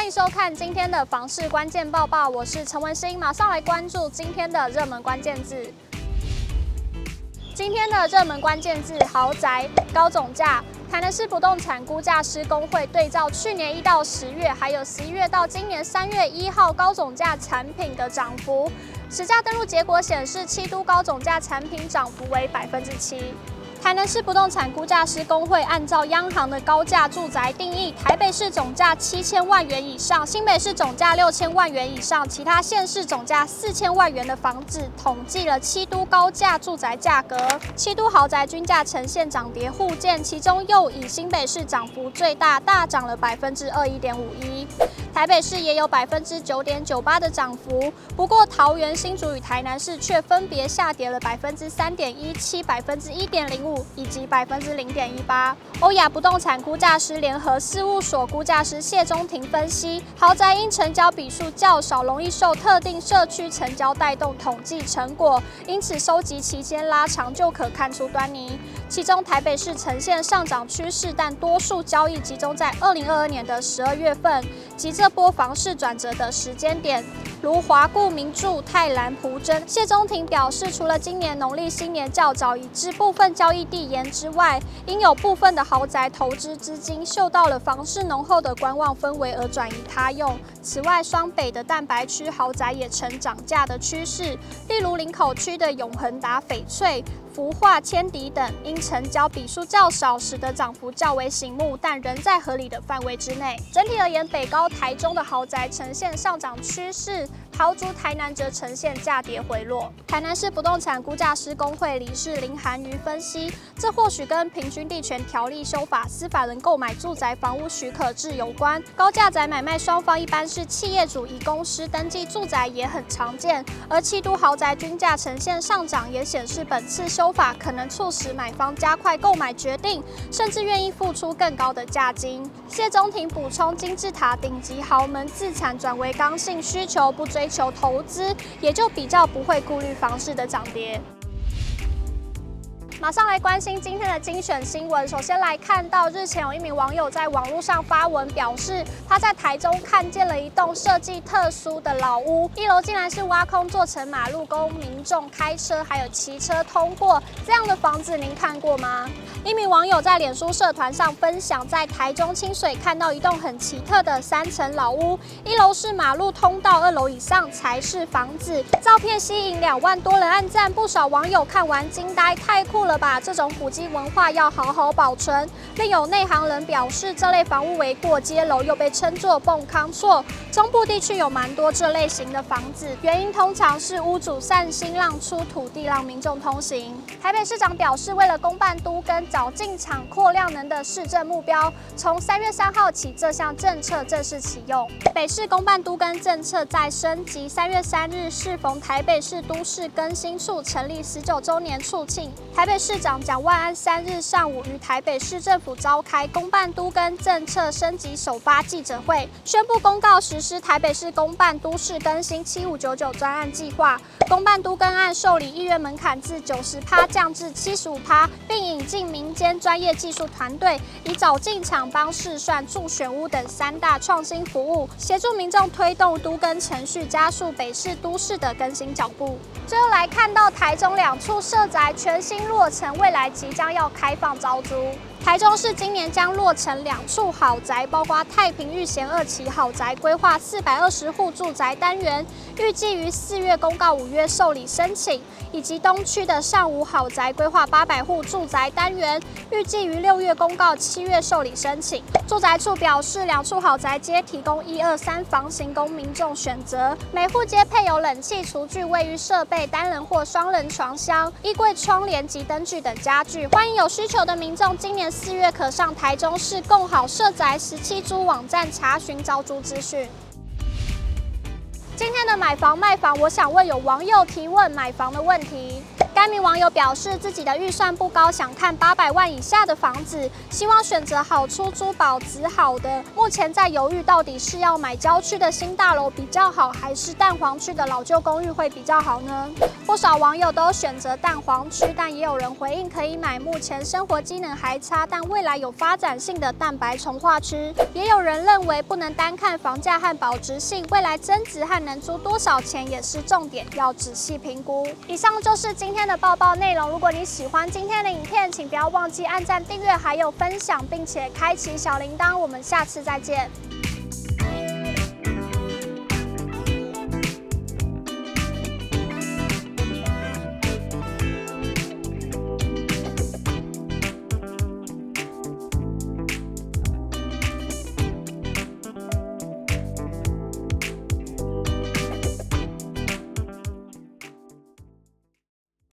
欢迎收看今天的房市关键报报，我是陈文心，马上来关注今天的热门关键字。今天的热门关键字：豪宅、高总价。台南市不动产估价师工会对照去年一到十月，还有十一月到今年三月一号高总价产品的涨幅，实价登录结果显示，七都高总价产品涨幅为百分之七。台南市不动产估价师公会按照央行的高价住宅定义，台北市总价七千万元以上，新北市总价六千万元以上，其他县市总价四千万元的房子，统计了七都高价住宅价格。七都豪宅均价呈现涨跌互见，其中又以新北市涨幅最大，大涨了百分之二一点五一。台北市也有百分之九点九八的涨幅，不过桃园、新竹与台南市却分别下跌了百分之三点一七、百分之一点零五以及百分之零点一八。欧亚不动产估价师联合事务所估价师谢中庭分析，豪宅因成交笔数较少，容易受特定社区成交带动统计成果，因此收集期间拉长就可看出端倪。其中台北市呈现上涨趋势，但多数交易集中在二零二二年的十二月份及这波房市转折的时间点，如华固、名著、泰兰、蒲真。谢中庭表示，除了今年农历新年较早，已知部分交易递延之外，因有部分的豪宅投资资金嗅到了房市浓厚的观望氛围而转移他用。此外，双北的蛋白区豪宅也呈涨价的趋势，例如林口区的永恒达、翡翠。福化、千迪等因成交笔数较少，使得涨幅较为醒目，但仍在合理的范围之内。整体而言，北高台中的豪宅呈现上涨趋势。豪竹台南则呈现价跌回落。台南市不动产估价师公会理事林涵瑜分析，这或许跟平均地权条例修法、司法人购买住宅房屋许可制有关。高价宅买卖双方一般是企业主以公司登记住宅也很常见，而七都豪宅均价呈现上涨，也显示本次修法可能促使买方加快购买决定，甚至愿意付出更高的价金。谢中庭补充，金字塔顶级豪门自产转为刚性需求，不追求投资，也就比较不会顾虑房市的涨跌。马上来关心今天的精选新闻。首先来看到，日前有一名网友在网络上发文表示，他在台中看见了一栋设计特殊的老屋，一楼竟然是挖空做成马路，供民众开车还有骑车通过。这样的房子您看过吗？一名网友在脸书社团上分享，在台中清水看到一栋很奇特的三层老屋，一楼是马路通道，二楼以上才是房子。照片吸引两万多人按赞，不少网友看完惊呆，太酷了。了吧，这种古迹文化要好好保存。另有内行人表示，这类房屋为过街楼，又被称作蹦康厝。中部地区有蛮多这类型的房子，原因通常是屋主善心让出土地让民众通行。台北市长表示，为了公办都更找进场扩量能的市政目标，从三月三号起，这项政策正式启用。北市公办都更政策再升级，三月三日适逢台北市都市更新处成立十九周年促庆，台北。市长蒋万安三日上午于台北市政府召开公办都更政策升级首发记者会，宣布公告实施台北市公办都市更新七五九九专案计划。公办都更案受理意愿门槛自九十趴降至七十五趴，并引进民间专业技术团队，以找进场、帮试算、助选屋等三大创新服务，协助民众推动都更程序，加速北市都市的更新脚步。最后来看到台中两处社宅全新落成，未来即将要开放招租。台中市今年将落成两处豪宅，包括太平御贤二期豪宅，规划四百二十户住宅单元，预计于四月公告，五月受理申请；以及东区的上武豪宅，规划八百户住宅单元，预计于六月公告，七月受理申请。住宅处表示，两处豪宅皆提供一二三房型供民众选择，每户皆配有冷气、厨具、卫浴设备、单人或双人床箱、衣柜、窗帘及灯具等家具。欢迎有需求的民众今年。四月可上台中市共好社宅十七租网站查询招租资讯。今天的买房卖房，我想问有网友提问买房的问题。该名网友表示，自己的预算不高，想看八百万以下的房子，希望选择好出租、保值好的。目前在犹豫，到底是要买郊区的新大楼比较好，还是蛋黄区的老旧公寓会比较好呢？不少网友都选择蛋黄区，但也有人回应可以买目前生活机能还差，但未来有发展性的蛋白重化区。也有人认为不能单看房价和保值性，未来增值和能租多少钱也是重点，要仔细评估。以上就是今天的报报内容。如果你喜欢今天的影片，请不要忘记按赞、订阅，还有分享，并且开启小铃铛。我们下次再见。